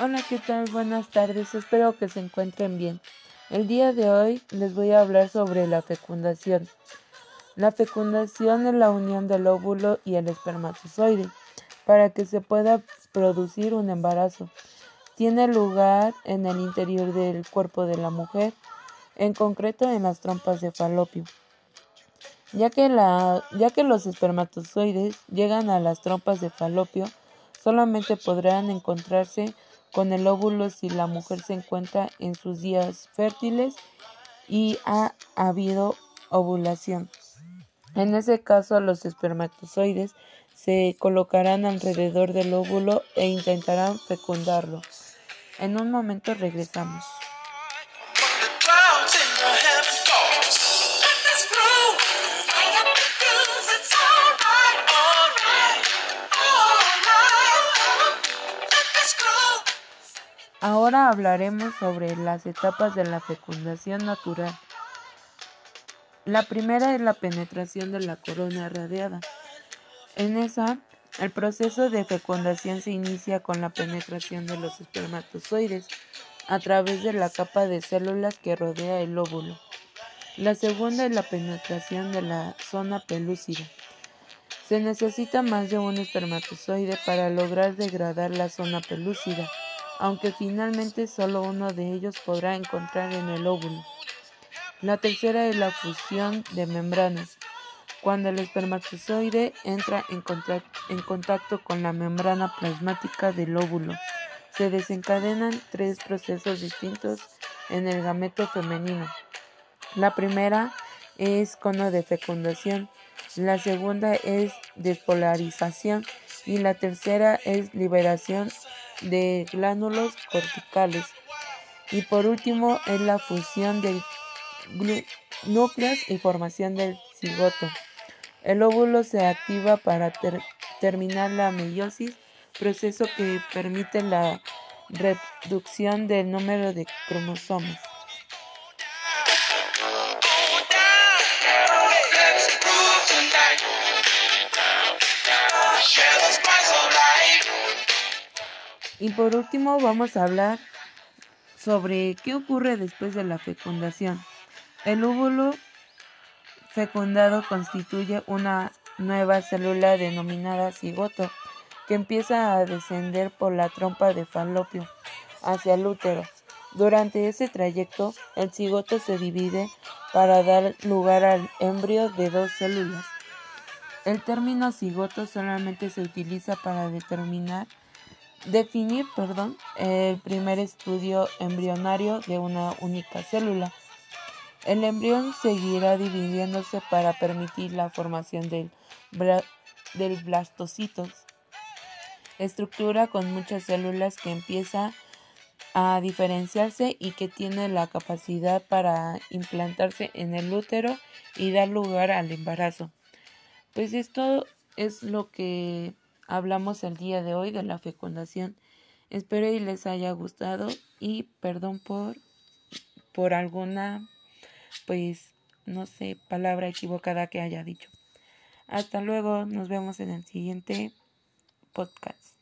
Hola, ¿qué tal? Buenas tardes, espero que se encuentren bien. El día de hoy les voy a hablar sobre la fecundación. La fecundación es la unión del óvulo y el espermatozoide para que se pueda producir un embarazo. Tiene lugar en el interior del cuerpo de la mujer, en concreto en las trompas de falopio. Ya que, la, ya que los espermatozoides llegan a las trompas de falopio, solamente podrán encontrarse con el óvulo si la mujer se encuentra en sus días fértiles y ha habido ovulación. En ese caso, los espermatozoides se colocarán alrededor del óvulo e intentarán fecundarlo. En un momento regresamos. Ahora hablaremos sobre las etapas de la fecundación natural. La primera es la penetración de la corona radiada. En esa, el proceso de fecundación se inicia con la penetración de los espermatozoides a través de la capa de células que rodea el óvulo. La segunda es la penetración de la zona pelúcida. Se necesita más de un espermatozoide para lograr degradar la zona pelúcida aunque finalmente solo uno de ellos podrá encontrar en el óvulo. La tercera es la fusión de membranas. Cuando el espermatozoide entra en, contacto con la membrana plasmática del óvulo, se desencadenan tres procesos distintos en el gameto femenino. La primera es cono de fecundación, la segunda es despolarización y la tercera es liberación de glándulos corticales. Y por último es la fusión de núcleos y formación del cigoto. El óvulo se activa para terminar la meiosis, proceso que permite la reducción del número de cromosomas. Y por último vamos a hablar sobre qué ocurre después de la fecundación. El óvulo fecundado constituye una nueva célula denominada cigoto que empieza a descender por la trompa de falopio hacia el útero. Durante ese trayecto, el cigoto se divide para dar lugar al embrio de dos células. El término cigoto solamente se utiliza para determinar Definir, perdón, el primer estudio embrionario de una única célula. El embrión seguirá dividiéndose para permitir la formación del, del blastocitos, estructura con muchas células que empieza a diferenciarse y que tiene la capacidad para implantarse en el útero y dar lugar al embarazo. Pues esto es lo que hablamos el día de hoy de la fecundación. Espero y les haya gustado y perdón por por alguna pues no sé, palabra equivocada que haya dicho. Hasta luego, nos vemos en el siguiente podcast.